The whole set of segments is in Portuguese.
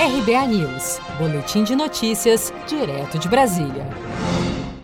RBA News, Boletim de Notícias, direto de Brasília.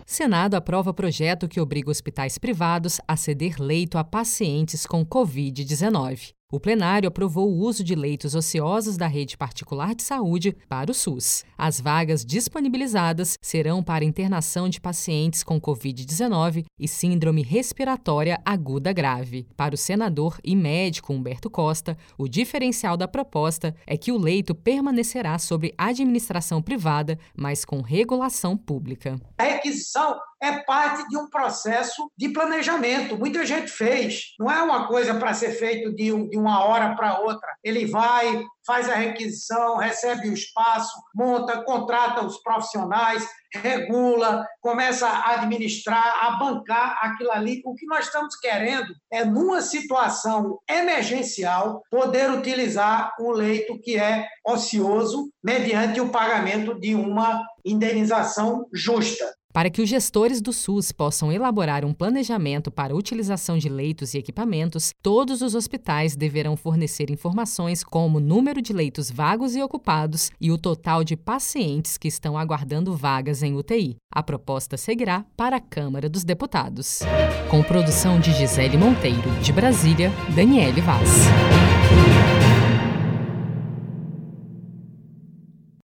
Senado aprova projeto que obriga hospitais privados a ceder leito a pacientes com Covid-19. O plenário aprovou o uso de leitos ociosos da rede particular de saúde para o SUS. As vagas disponibilizadas serão para internação de pacientes com Covid-19 e síndrome respiratória aguda grave. Para o senador e médico Humberto Costa, o diferencial da proposta é que o leito permanecerá sob administração privada, mas com regulação pública. A requisição é parte de um processo de planejamento. Muita gente fez. Não é uma coisa para ser feito de, um, de uma hora para outra. Ele vai, faz a requisição, recebe o espaço, monta, contrata os profissionais, regula, começa a administrar, a bancar aquilo ali. O que nós estamos querendo é, numa situação emergencial, poder utilizar um leito que é ocioso mediante o pagamento de uma indenização justa. Para que os gestores do SUS possam elaborar um planejamento para a utilização de leitos e equipamentos, todos os hospitais deverão fornecer informações como o número de leitos vagos e ocupados e o total de pacientes que estão aguardando vagas em UTI. A proposta seguirá para a Câmara dos Deputados. Com produção de Gisele Monteiro, de Brasília, Daniele Vaz.